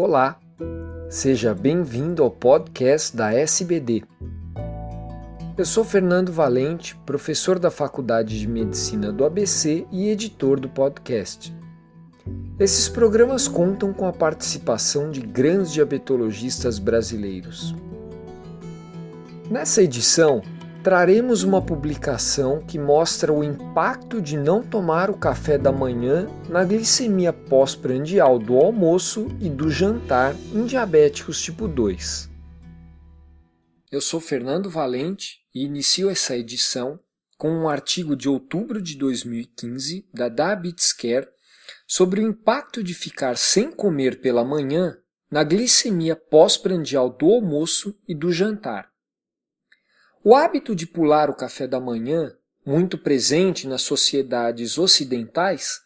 Olá, seja bem-vindo ao podcast da SBD. Eu sou Fernando Valente, professor da Faculdade de Medicina do ABC e editor do podcast. Esses programas contam com a participação de grandes diabetologistas brasileiros. Nessa edição, traremos uma publicação que mostra o impacto de não tomar o café da manhã na glicemia pós-prandial do almoço e do jantar em diabéticos tipo 2. Eu sou Fernando Valente e inicio essa edição com um artigo de outubro de 2015 da Diabetes Care sobre o impacto de ficar sem comer pela manhã na glicemia pós-prandial do almoço e do jantar. O hábito de pular o café da manhã, muito presente nas sociedades ocidentais,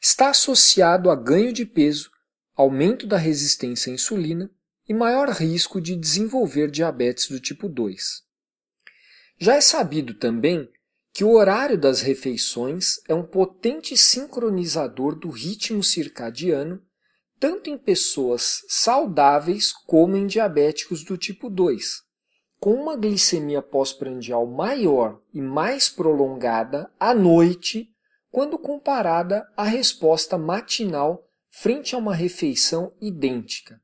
está associado a ganho de peso, aumento da resistência à insulina e maior risco de desenvolver diabetes do tipo 2. Já é sabido também que o horário das refeições é um potente sincronizador do ritmo circadiano, tanto em pessoas saudáveis como em diabéticos do tipo 2 com uma glicemia pós-prandial maior e mais prolongada à noite, quando comparada à resposta matinal frente a uma refeição idêntica.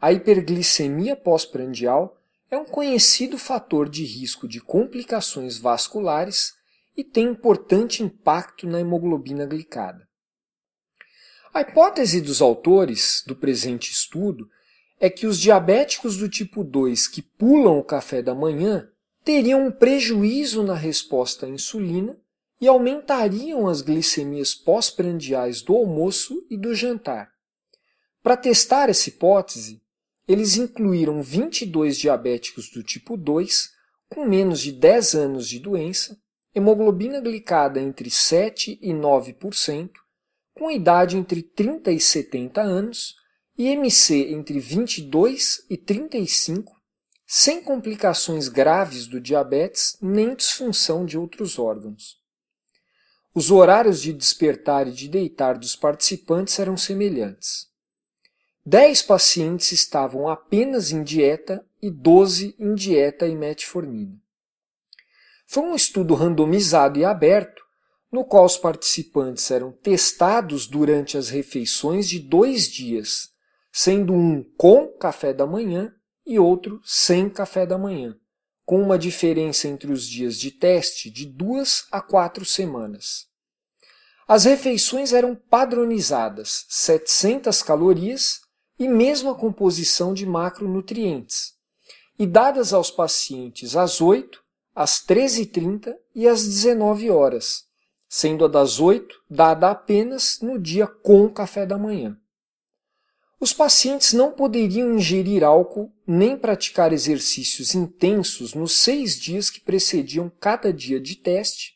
A hiperglicemia pós-prandial é um conhecido fator de risco de complicações vasculares e tem importante impacto na hemoglobina glicada. A hipótese dos autores do presente estudo é que os diabéticos do tipo 2 que pulam o café da manhã teriam um prejuízo na resposta à insulina e aumentariam as glicemias pós-prandiais do almoço e do jantar. Para testar essa hipótese, eles incluíram 22 diabéticos do tipo 2 com menos de 10 anos de doença, hemoglobina glicada entre 7 e 9%, com idade entre 30 e 70 anos IMC entre 22 e 35, sem complicações graves do diabetes nem disfunção de outros órgãos. Os horários de despertar e de deitar dos participantes eram semelhantes. Dez pacientes estavam apenas em dieta e 12 em dieta e metformina. Foi um estudo randomizado e aberto, no qual os participantes eram testados durante as refeições de dois dias sendo um com café da manhã e outro sem café da manhã, com uma diferença entre os dias de teste de duas a quatro semanas. As refeições eram padronizadas, 700 calorias e mesma composição de macronutrientes, e dadas aos pacientes às 8, às 13h30 e às 19 horas, sendo a das 8 dada apenas no dia com café da manhã. Os pacientes não poderiam ingerir álcool nem praticar exercícios intensos nos seis dias que precediam cada dia de teste,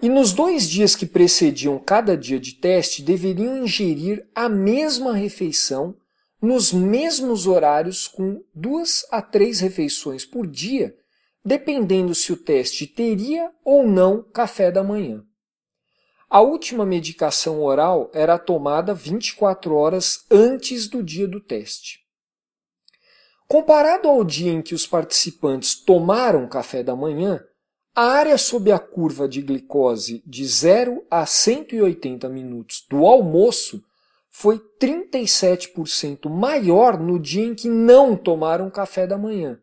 e nos dois dias que precediam cada dia de teste deveriam ingerir a mesma refeição nos mesmos horários, com duas a três refeições por dia, dependendo se o teste teria ou não café da manhã. A última medicação oral era tomada 24 horas antes do dia do teste. Comparado ao dia em que os participantes tomaram café da manhã, a área sob a curva de glicose de 0 a 180 minutos do almoço foi 37% maior no dia em que não tomaram café da manhã,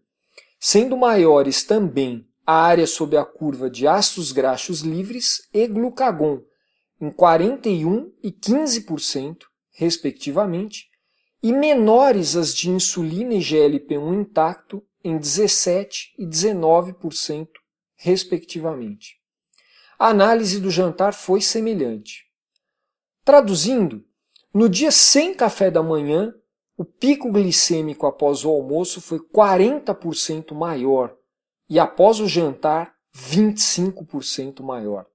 sendo maiores também a área sob a curva de ácidos graxos livres e glucagon, em 41% e 15%, respectivamente, e menores as de insulina e GLP-1 intacto em 17% e 19%, respectivamente. A análise do jantar foi semelhante. Traduzindo, no dia sem café da manhã, o pico glicêmico após o almoço foi 40% maior e após o jantar, 25% maior.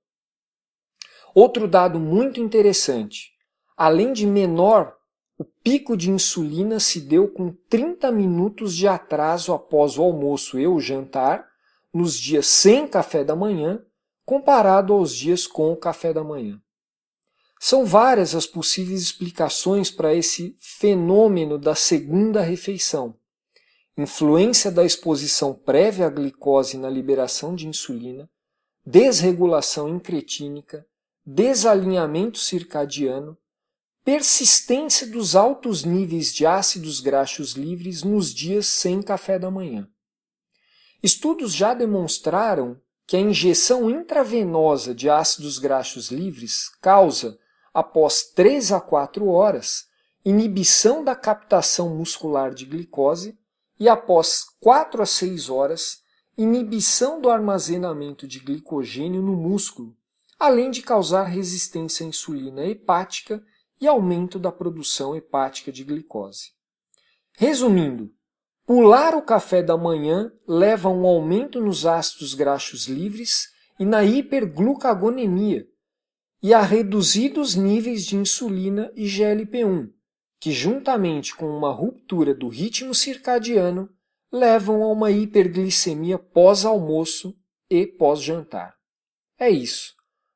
Outro dado muito interessante: além de menor, o pico de insulina se deu com 30 minutos de atraso após o almoço e o jantar, nos dias sem café da manhã, comparado aos dias com o café da manhã. São várias as possíveis explicações para esse fenômeno da segunda refeição. Influência da exposição prévia à glicose na liberação de insulina, desregulação incretínica, desalinhamento circadiano, persistência dos altos níveis de ácidos graxos livres nos dias sem café da manhã. Estudos já demonstraram que a injeção intravenosa de ácidos graxos livres causa, após 3 a 4 horas, inibição da captação muscular de glicose e após 4 a 6 horas, inibição do armazenamento de glicogênio no músculo, além de causar resistência à insulina hepática e aumento da produção hepática de glicose. Resumindo, pular o café da manhã leva a um aumento nos ácidos graxos livres e na hiperglucagonemia, e a reduzidos níveis de insulina e GLP-1, que juntamente com uma ruptura do ritmo circadiano levam a uma hiperglicemia pós-almoço e pós-jantar. É isso.